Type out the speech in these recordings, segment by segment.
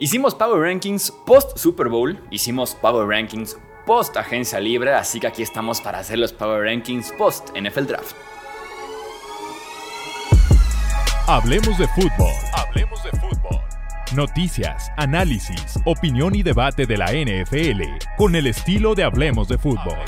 Hicimos Power Rankings post Super Bowl, hicimos Power Rankings post agencia libre, así que aquí estamos para hacer los Power Rankings post NFL Draft. Hablemos de fútbol. Hablemos de fútbol. Noticias, análisis, opinión y debate de la NFL con el estilo de Hablemos de fútbol.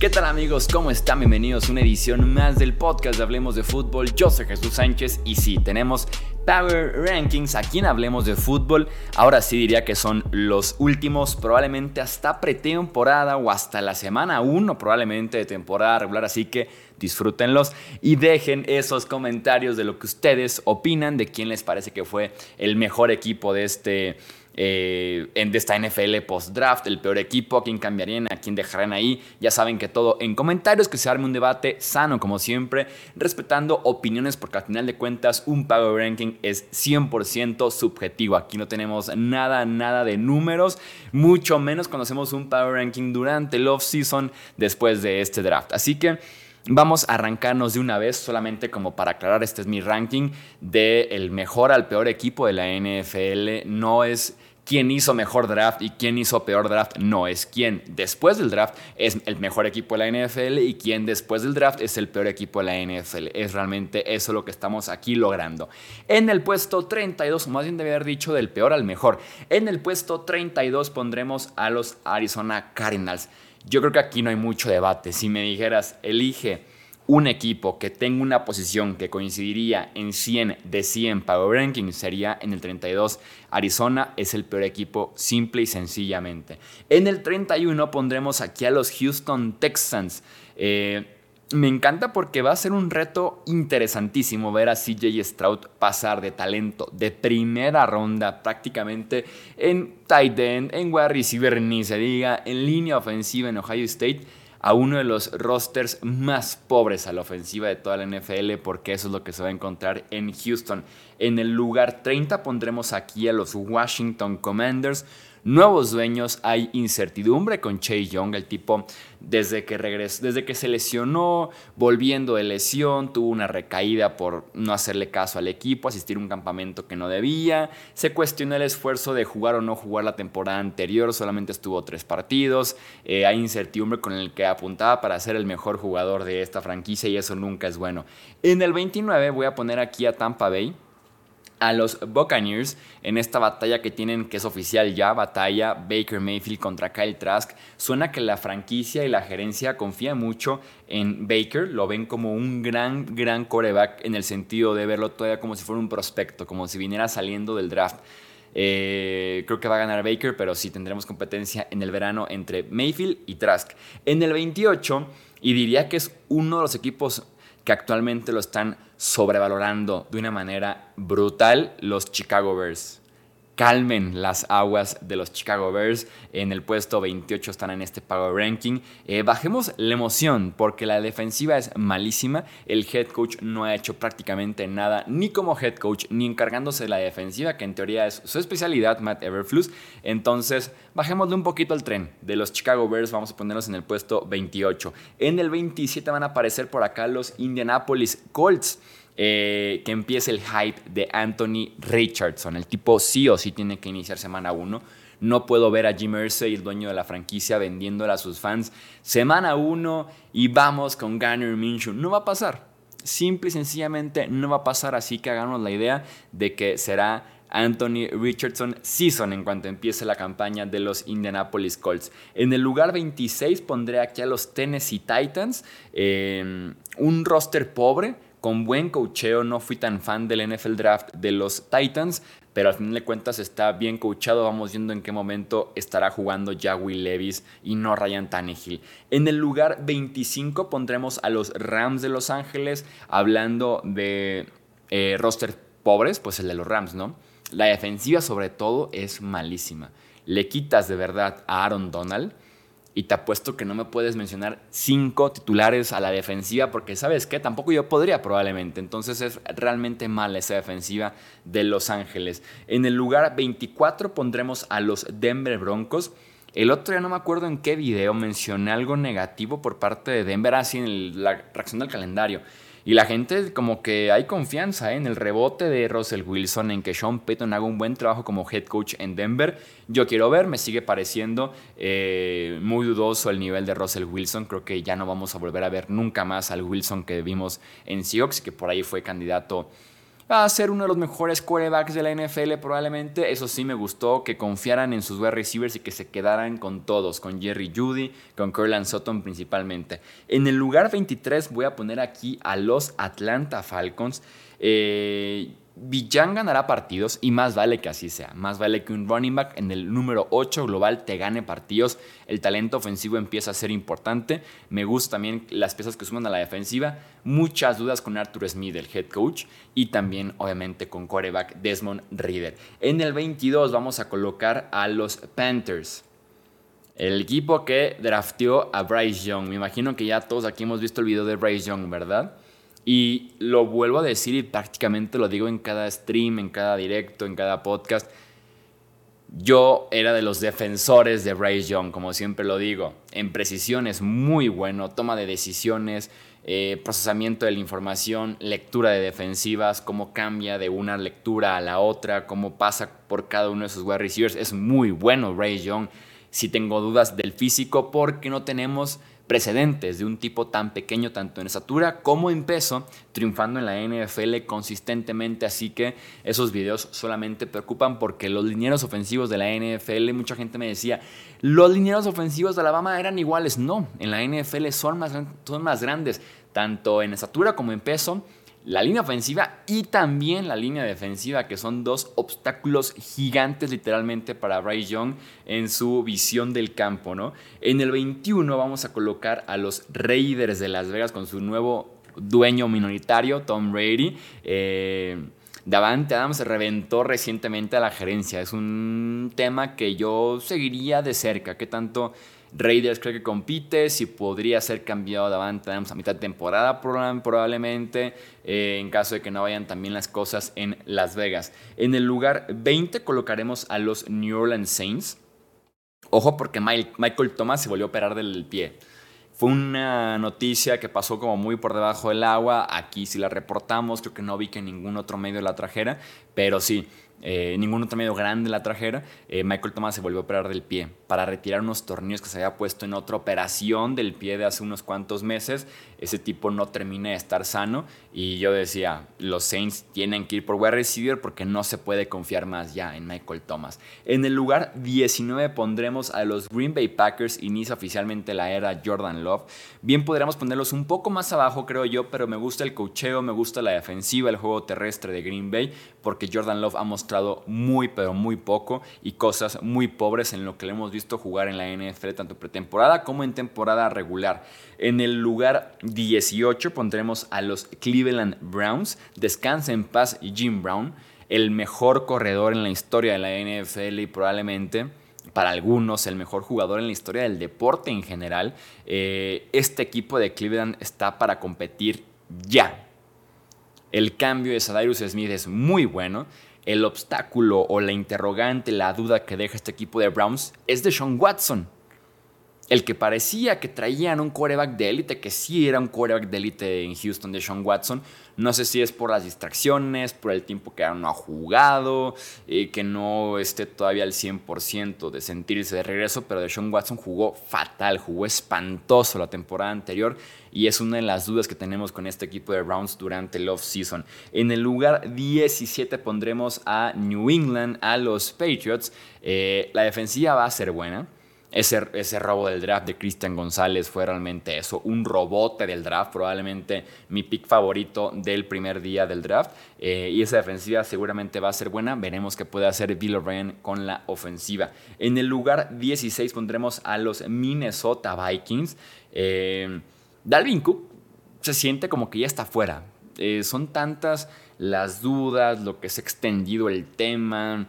¿Qué tal amigos? ¿Cómo están? Bienvenidos a una edición más del podcast de Hablemos de Fútbol. Yo soy Jesús Sánchez y sí, tenemos Power Rankings aquí en Hablemos de Fútbol. Ahora sí diría que son los últimos, probablemente hasta pretemporada o hasta la semana 1 probablemente de temporada regular, así que disfrútenlos y dejen esos comentarios de lo que ustedes opinan, de quién les parece que fue el mejor equipo de este eh, en esta NFL post-draft, el peor equipo, a quién cambiarían, a quién dejarían ahí. Ya saben que todo en comentarios, que se arme un debate sano como siempre, respetando opiniones porque al final de cuentas un Power Ranking es 100% subjetivo. Aquí no tenemos nada, nada de números, mucho menos cuando hacemos un Power Ranking durante el off-season después de este draft. Así que... Vamos a arrancarnos de una vez, solamente como para aclarar, este es mi ranking de el mejor al peor equipo de la NFL. No es quién hizo mejor draft y quién hizo peor draft, no, es quién después del draft es el mejor equipo de la NFL y quién después del draft es el peor equipo de la NFL. Es realmente eso lo que estamos aquí logrando. En el puesto 32, más bien debe haber dicho del peor al mejor, en el puesto 32 pondremos a los Arizona Cardinals. Yo creo que aquí no hay mucho debate. Si me dijeras, elige un equipo que tenga una posición que coincidiría en 100 de 100 Power Ranking, sería en el 32. Arizona es el peor equipo, simple y sencillamente. En el 31 pondremos aquí a los Houston Texans. Eh, me encanta porque va a ser un reto interesantísimo ver a CJ Stroud pasar de talento de primera ronda prácticamente en tight end, en wide receiver, ni se diga, en línea ofensiva en Ohio State a uno de los rosters más pobres a la ofensiva de toda la NFL, porque eso es lo que se va a encontrar en Houston. En el lugar 30 pondremos aquí a los Washington Commanders, nuevos dueños, hay incertidumbre con Chase Young, el tipo desde que regresó, desde que se lesionó, volviendo de lesión, tuvo una recaída por no hacerle caso al equipo, asistir a un campamento que no debía, se cuestionó el esfuerzo de jugar o no jugar la temporada anterior, solamente estuvo tres partidos, eh, hay incertidumbre con el que apuntaba para ser el mejor jugador de esta franquicia y eso nunca es bueno. En el 29 voy a poner aquí a Tampa Bay a los Buccaneers en esta batalla que tienen, que es oficial ya, batalla Baker Mayfield contra Kyle Trask. Suena que la franquicia y la gerencia confía mucho en Baker, lo ven como un gran, gran coreback en el sentido de verlo todavía como si fuera un prospecto, como si viniera saliendo del draft. Eh, creo que va a ganar Baker, pero sí tendremos competencia en el verano entre Mayfield y Trask. En el 28, y diría que es uno de los equipos que actualmente lo están sobrevalorando de una manera brutal los Chicago Bears calmen las aguas de los Chicago Bears. En el puesto 28 están en este Power Ranking. Eh, bajemos la emoción porque la defensiva es malísima. El head coach no ha hecho prácticamente nada, ni como head coach, ni encargándose de la defensiva, que en teoría es su especialidad, Matt Everflus. Entonces, bajémosle un poquito al tren de los Chicago Bears. Vamos a ponerlos en el puesto 28. En el 27 van a aparecer por acá los Indianapolis Colts. Eh, que empiece el hype de Anthony Richardson. El tipo sí o sí tiene que iniciar semana 1. No puedo ver a Jim Irsay, el dueño de la franquicia, vendiéndola a sus fans semana 1 y vamos con Garner Minshew. No va a pasar. Simple y sencillamente no va a pasar. Así que hagamos la idea de que será Anthony Richardson season en cuanto empiece la campaña de los Indianapolis Colts. En el lugar 26 pondré aquí a los Tennessee Titans. Eh, un roster pobre con buen cocheo. No fui tan fan del NFL Draft de los Titans, pero al final de cuentas está bien coachado. Vamos viendo en qué momento estará jugando ya Will Levis y no Ryan Tannehill. En el lugar 25 pondremos a los Rams de Los Ángeles, hablando de eh, roster pobres, pues el de los Rams, ¿no? La defensiva sobre todo es malísima. Le quitas de verdad a Aaron Donald y te apuesto que no me puedes mencionar cinco titulares a la defensiva porque sabes que tampoco yo podría probablemente. Entonces es realmente mala esa defensiva de Los Ángeles. En el lugar 24 pondremos a los Denver Broncos. El otro día no me acuerdo en qué video mencioné algo negativo por parte de Denver, así en la reacción del calendario. Y la gente como que hay confianza ¿eh? en el rebote de Russell Wilson, en que Sean Payton haga un buen trabajo como head coach en Denver. Yo quiero ver, me sigue pareciendo eh, muy dudoso el nivel de Russell Wilson. Creo que ya no vamos a volver a ver nunca más al Wilson que vimos en Seahawks, que por ahí fue candidato a ser uno de los mejores quarterbacks de la NFL probablemente. Eso sí me gustó, que confiaran en sus wide receivers y que se quedaran con todos, con Jerry Judy, con Curland Sutton principalmente. En el lugar 23 voy a poner aquí a los Atlanta Falcons. Eh, Villan ganará partidos y más vale que así sea. Más vale que un running back en el número 8 global te gane partidos. El talento ofensivo empieza a ser importante. Me gustan también las piezas que suman a la defensiva. Muchas dudas con Arthur Smith, el head coach. Y también, obviamente, con coreback Desmond Reader. En el 22 vamos a colocar a los Panthers. El equipo que drafteó a Bryce Young. Me imagino que ya todos aquí hemos visto el video de Bryce Young, ¿verdad? Y lo vuelvo a decir y prácticamente lo digo en cada stream, en cada directo, en cada podcast. Yo era de los defensores de Bryce Young, como siempre lo digo. En precisión es muy bueno, toma de decisiones, eh, procesamiento de la información, lectura de defensivas, cómo cambia de una lectura a la otra, cómo pasa por cada uno de sus wide receivers. Es muy bueno Bryce Young. Si tengo dudas del físico, porque no tenemos precedentes de un tipo tan pequeño tanto en estatura como en peso, triunfando en la NFL consistentemente, así que esos videos solamente preocupan porque los linieros ofensivos de la NFL, mucha gente me decía, los linieros ofensivos de Alabama eran iguales, no, en la NFL son más, son más grandes, tanto en estatura como en peso, la línea ofensiva y también la línea defensiva, que son dos obstáculos gigantes literalmente para Bryce Young en su visión del campo. ¿no? En el 21 vamos a colocar a los Raiders de Las Vegas con su nuevo dueño minoritario, Tom Brady. Eh, Davante Adams reventó recientemente a la gerencia. Es un tema que yo seguiría de cerca. ¿Qué tanto Raiders creo que compite, si podría ser cambiado de Davante a mitad de temporada probablemente, eh, en caso de que no vayan también las cosas en Las Vegas. En el lugar 20 colocaremos a los New Orleans Saints. Ojo porque Michael Thomas se volvió a operar del pie. Fue una noticia que pasó como muy por debajo del agua. Aquí sí la reportamos, creo que no vi que ningún otro medio la trajera, pero sí, eh, ningún otro medio grande la trajera, eh, Michael Thomas se volvió a operar del pie para retirar unos tornillos que se había puesto en otra operación del pie de hace unos cuantos meses. Ese tipo no termina de estar sano y yo decía, los Saints tienen que ir por wide receiver porque no se puede confiar más ya en Michael Thomas. En el lugar 19 pondremos a los Green Bay Packers, inicia oficialmente la era Jordan Love. Bien podríamos ponerlos un poco más abajo, creo yo, pero me gusta el cocheo, me gusta la defensiva, el juego terrestre de Green Bay, porque Jordan Love ha mostrado muy, pero muy poco y cosas muy pobres en lo que le hemos visto jugar en la NFL, tanto pretemporada como en temporada regular. En el lugar 18 pondremos a los Cleveland Browns. Descansa en paz Jim Brown, el mejor corredor en la historia de la NFL y probablemente para algunos el mejor jugador en la historia del deporte en general. Eh, este equipo de Cleveland está para competir ya. El cambio de Sadarius Smith es muy bueno. El obstáculo o la interrogante, la duda que deja este equipo de Browns es de Sean Watson el que parecía que traían un quarterback de élite, que sí era un quarterback de élite en Houston de Sean Watson. No sé si es por las distracciones, por el tiempo que no ha jugado, eh, que no esté todavía al 100% de sentirse de regreso, pero de Sean Watson jugó fatal, jugó espantoso la temporada anterior y es una de las dudas que tenemos con este equipo de Browns durante el off-season. En el lugar 17 pondremos a New England, a los Patriots. Eh, la defensiva va a ser buena. Ese, robo del draft de Cristian González fue realmente eso, un robote del draft, probablemente mi pick favorito del primer día del draft. Eh, y esa defensiva seguramente va a ser buena. Veremos qué puede hacer Bill O'Brien con la ofensiva. En el lugar 16 pondremos a los Minnesota Vikings. Eh, Dalvin Cook se siente como que ya está fuera. Eh, son tantas las dudas, lo que se ha extendido el tema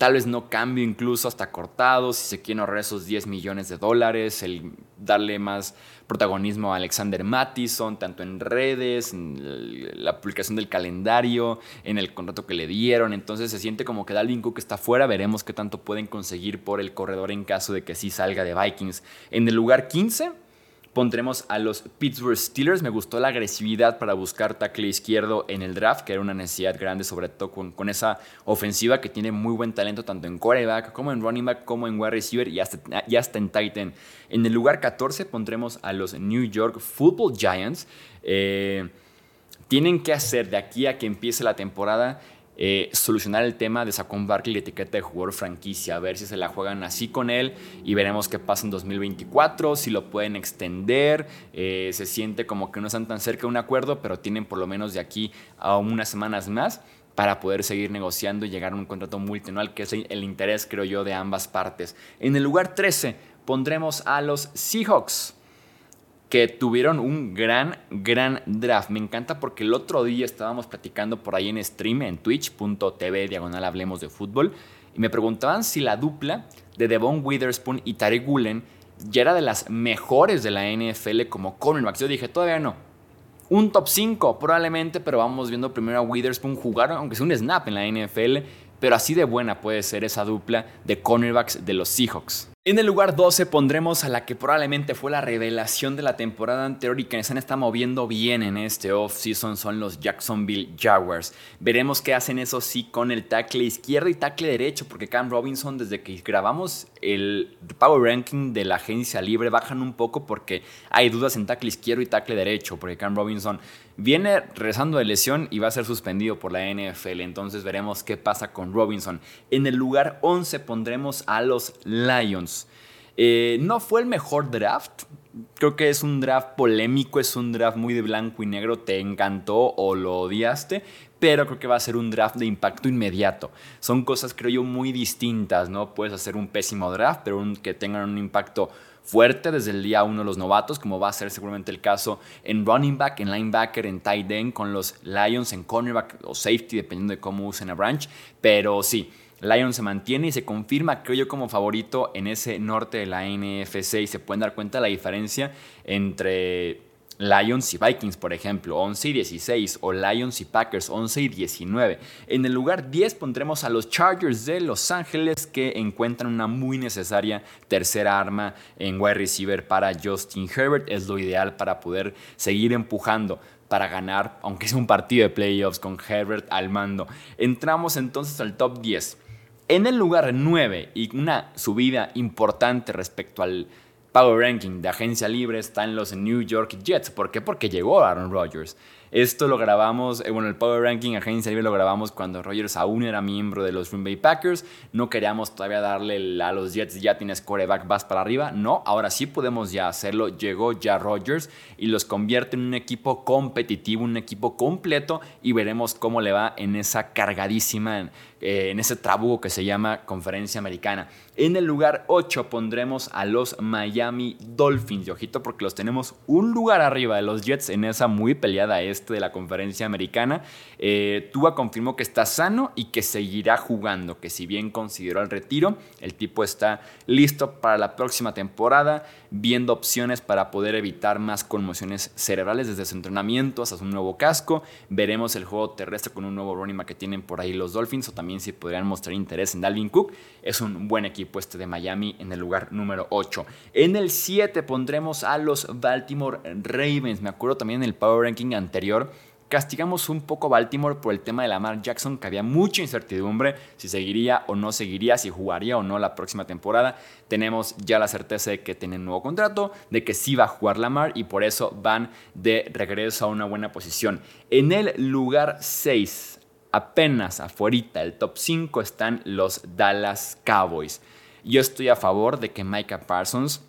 Tal vez no cambio incluso hasta cortado, si se quieren ahorrar esos 10 millones de dólares, el darle más protagonismo a Alexander Mattison, tanto en redes, en la publicación del calendario, en el contrato que le dieron. Entonces se siente como que Dalvin Cook está fuera. Veremos qué tanto pueden conseguir por el corredor en caso de que sí salga de Vikings. En el lugar 15 Pondremos a los Pittsburgh Steelers. Me gustó la agresividad para buscar tackle izquierdo en el draft, que era una necesidad grande, sobre todo con, esa ofensiva que tiene muy buen talento tanto en quarterback como en running back, como en wide receiver y hasta, en Titan. En el lugar 14 pondremos a los New York Football Giants. Eh, tienen que hacer de aquí a que empiece la temporada eh, solucionar el tema de Saquon Barkley la etiqueta de jugador franquicia, a ver si se la juegan así con él y veremos qué pasa en 2024, si lo pueden extender, eh, se siente como que no están tan cerca de un acuerdo, pero tienen por lo menos de aquí a unas semanas más para poder seguir negociando y llegar a un contrato multianual, que es el interés, creo yo, de ambas partes. En el lugar 13 pondremos a los Seahawks que tuvieron un gran, gran draft. Me encanta porque el otro día estábamos platicando por ahí en stream en twitch.tv diagonal hablemos de fútbol y me preguntaban si la dupla de Devon Witherspoon y Tarek Gulen ya era de las mejores de la NFL como cornerbacks. Yo dije, todavía no. Un top 5 probablemente, pero vamos viendo primero a Witherspoon jugar, aunque sea un snap en la NFL, pero así de buena puede ser esa dupla de cornerbacks de los Seahawks. En el lugar 12 pondremos a la que probablemente fue la revelación de la temporada anterior y que se estado moviendo bien en este off-season son los Jacksonville Jaguars. Veremos qué hacen eso sí con el tackle izquierdo y tackle derecho, porque Cam Robinson desde que grabamos el Power Ranking de la agencia libre bajan un poco porque hay dudas en tackle izquierdo y tackle derecho, porque Cam Robinson viene rezando de lesión y va a ser suspendido por la NFL, entonces veremos qué pasa con Robinson. En el lugar 11 pondremos a los Lions. Eh, no fue el mejor draft. Creo que es un draft polémico, es un draft muy de blanco y negro. Te encantó o lo odiaste, pero creo que va a ser un draft de impacto inmediato. Son cosas, creo yo, muy distintas, ¿no? Puedes hacer un pésimo draft, pero que tengan un impacto fuerte desde el día uno los novatos, como va a ser seguramente el caso en running back, en linebacker, en tight end, con los Lions, en cornerback o safety, dependiendo de cómo usen a Branch. Pero sí, Lions se mantiene y se confirma, creo yo, como favorito en ese norte de la NFC y se pueden dar cuenta de la diferencia entre Lions y Vikings, por ejemplo, 11 y 16, o Lions y Packers, 11 y 19. En el lugar 10 pondremos a los Chargers de Los Ángeles, que encuentran una muy necesaria tercera arma en wide receiver para Justin Herbert. Es lo ideal para poder seguir empujando para ganar, aunque sea un partido de playoffs con Herbert al mando. Entramos entonces al top 10. En el lugar 9 y una subida importante respecto al Power Ranking de agencia libre están los New York Jets. ¿Por qué? Porque llegó Aaron Rodgers. Esto lo grabamos, eh, bueno, el Power Ranking Agencia Libre lo grabamos cuando Rogers aún era miembro de los Green Bay Packers. No queríamos todavía darle a los Jets, ya tienes coreback, vas para arriba. No, ahora sí podemos ya hacerlo. Llegó ya Rogers y los convierte en un equipo competitivo, un equipo completo y veremos cómo le va en esa cargadísima, eh, en ese trabuco que se llama Conferencia Americana. En el lugar 8 pondremos a los Miami Dolphins. Y ojito porque los tenemos un lugar arriba de los Jets en esa muy peleada es de la conferencia americana, eh, Tua confirmó que está sano y que seguirá jugando, que si bien consideró el retiro, el tipo está listo para la próxima temporada, viendo opciones para poder evitar más conmociones cerebrales desde su entrenamiento hasta su nuevo casco. Veremos el juego terrestre con un nuevo back que tienen por ahí los Dolphins o también si podrían mostrar interés en Dalvin Cook. Es un buen equipo este de Miami en el lugar número 8. En el 7 pondremos a los Baltimore Ravens. Me acuerdo también en el Power Ranking anterior castigamos un poco Baltimore por el tema de Lamar Jackson, que había mucha incertidumbre si seguiría o no seguiría, si jugaría o no la próxima temporada. Tenemos ya la certeza de que tiene un nuevo contrato, de que sí va a jugar Lamar y por eso van de regreso a una buena posición. En el lugar 6, apenas afuera del top 5 están los Dallas Cowboys. Yo estoy a favor de que Micah Parsons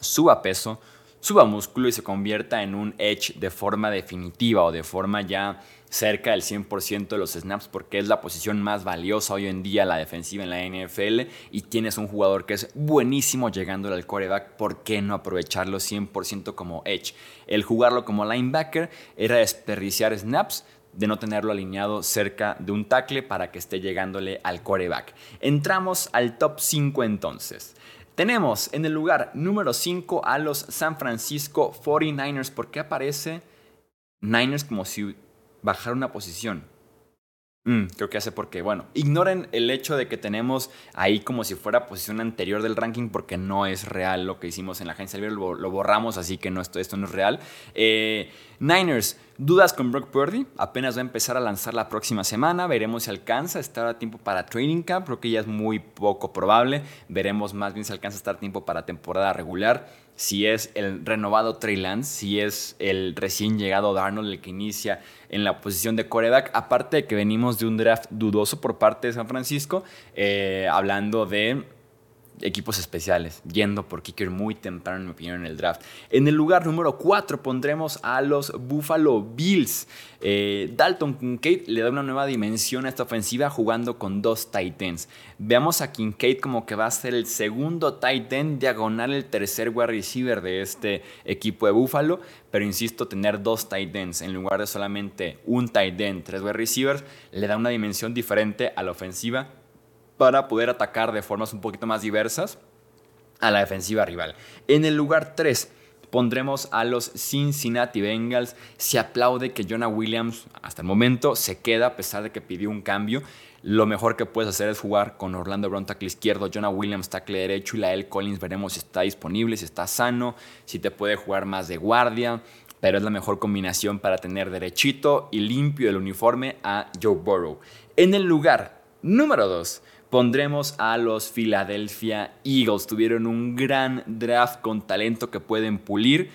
suba peso, suba músculo y se convierta en un edge de forma definitiva o de forma ya cerca del 100% de los snaps porque es la posición más valiosa hoy en día la defensiva en la NFL y tienes un jugador que es buenísimo llegando al coreback, ¿por qué no aprovecharlo 100% como edge? El jugarlo como linebacker era desperdiciar snaps de no tenerlo alineado cerca de un tackle para que esté llegándole al coreback. Entramos al top 5 entonces. Tenemos en el lugar número 5 a los San Francisco 49ers. ¿Por qué aparece Niners como si bajara una posición? Mm, creo que hace porque, bueno, ignoren el hecho de que tenemos ahí como si fuera posición anterior del ranking porque no es real lo que hicimos en la agencia libre, lo, borramos, así que no, esto, esto no es real. Eh, Niners, dudas con Brock Purdy, apenas va a empezar a lanzar la próxima semana, veremos si alcanza a estar a tiempo para training camp, creo que ya es muy poco probable, veremos más bien si alcanza a estar a tiempo para temporada regular si es el renovado Trey Lance, si es el recién llegado Darnold el que inicia en la posición de coreback, aparte de que venimos de un draft dudoso por parte de San Francisco, eh, hablando de equipos especiales, yendo por kicker muy temprano, en mi opinión, en el draft. En el lugar número 4 pondremos a los Buffalo Bills. Eh, Dalton Kincaid le da una nueva dimensión a esta ofensiva jugando con dos tight ends. Veamos a Kincaid como que va a ser el segundo tight end diagonal, el tercer wide receiver de este equipo de Buffalo. Pero insisto, tener dos tight ends en lugar de solamente un tight end, tres wide receivers, le da una dimensión diferente a la ofensiva para poder atacar de formas un poquito más diversas a la defensiva rival. En el lugar 3 pondremos a los Cincinnati Bengals. Se aplaude que Jonah Williams hasta el momento se queda a pesar de que pidió un cambio. Lo mejor que puedes hacer es jugar con Orlando Brown tackle izquierdo, Jonah Williams tackle derecho y Lael Collins veremos si está disponible, si está sano, si te puede jugar más de guardia, pero es la mejor combinación para tener derechito y limpio el uniforme a Joe Burrow. En el lugar número 2 pondremos a los Philadelphia Eagles. Tuvieron un gran draft con talento que pueden pulir.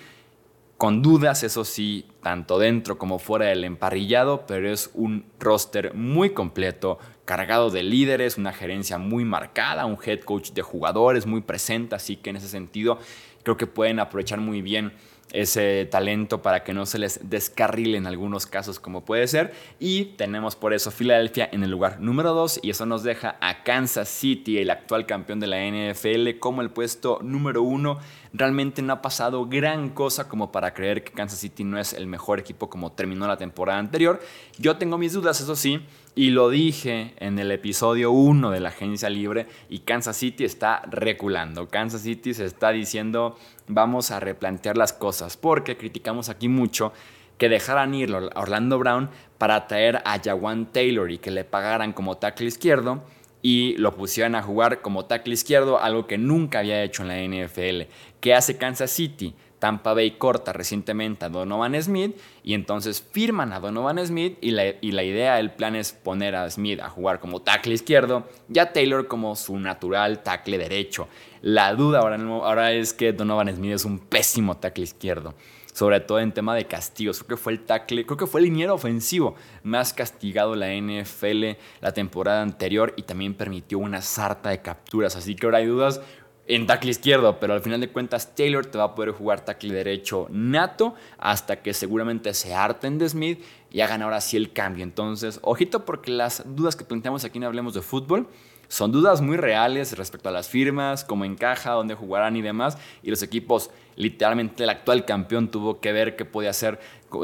Con dudas, eso sí, tanto dentro como fuera del emparrillado, pero es un roster muy completo, cargado de líderes, una gerencia muy marcada, un head coach de jugadores muy presente, así que en ese sentido creo que pueden aprovechar muy bien ese talento para que no se les descarrile en algunos casos como puede ser. Y tenemos por eso Filadelfia en el lugar número 2 y eso nos deja a Kansas City, el actual campeón de la NFL, como el puesto número 1. Realmente no ha pasado gran cosa como para creer que Kansas City no es el mejor equipo como terminó la temporada anterior. Yo tengo mis dudas, eso sí. Y lo dije en el episodio 1 de la agencia libre y Kansas City está reculando. Kansas City se está diciendo vamos a replantear las cosas porque criticamos aquí mucho que dejaran ir a Orlando Brown para traer a Jawan Taylor y que le pagaran como tackle izquierdo y lo pusieran a jugar como tackle izquierdo, algo que nunca había hecho en la NFL. ¿Qué hace Kansas City? Tampa Bay corta recientemente a Donovan Smith y entonces firman a Donovan Smith y la, y la idea, el plan es poner a Smith a jugar como tackle izquierdo y a Taylor como su natural tackle derecho. La duda ahora, ahora es que Donovan Smith es un pésimo tackle izquierdo sobre todo en tema de castigos. Creo que fue el tackle, creo que fue el liniero ofensivo más castigado la NFL la temporada anterior y también permitió una sarta de capturas. Así que ahora hay dudas en tackle izquierdo, pero al final de cuentas Taylor te va a poder jugar tackle derecho nato hasta que seguramente se harten de Smith y hagan ahora sí el cambio. Entonces, ojito porque las dudas que planteamos aquí no Hablemos de Fútbol son dudas muy reales respecto a las firmas, cómo encaja, dónde jugarán y demás. Y los equipos, literalmente el actual campeón tuvo que ver qué podía hacer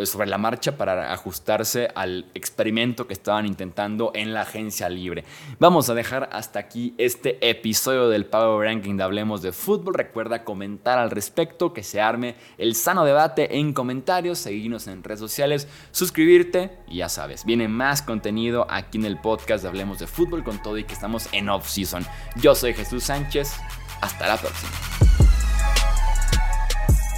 sobre la marcha para ajustarse al experimento que estaban intentando en la agencia libre. Vamos a dejar hasta aquí este episodio del Power Ranking de Hablemos de Fútbol. Recuerda comentar al respecto, que se arme el sano debate en comentarios, seguirnos en redes sociales, suscribirte y ya sabes, viene más contenido aquí en el podcast de Hablemos de Fútbol con todo y que estamos en off-season. Yo soy Jesús Sánchez, hasta la próxima.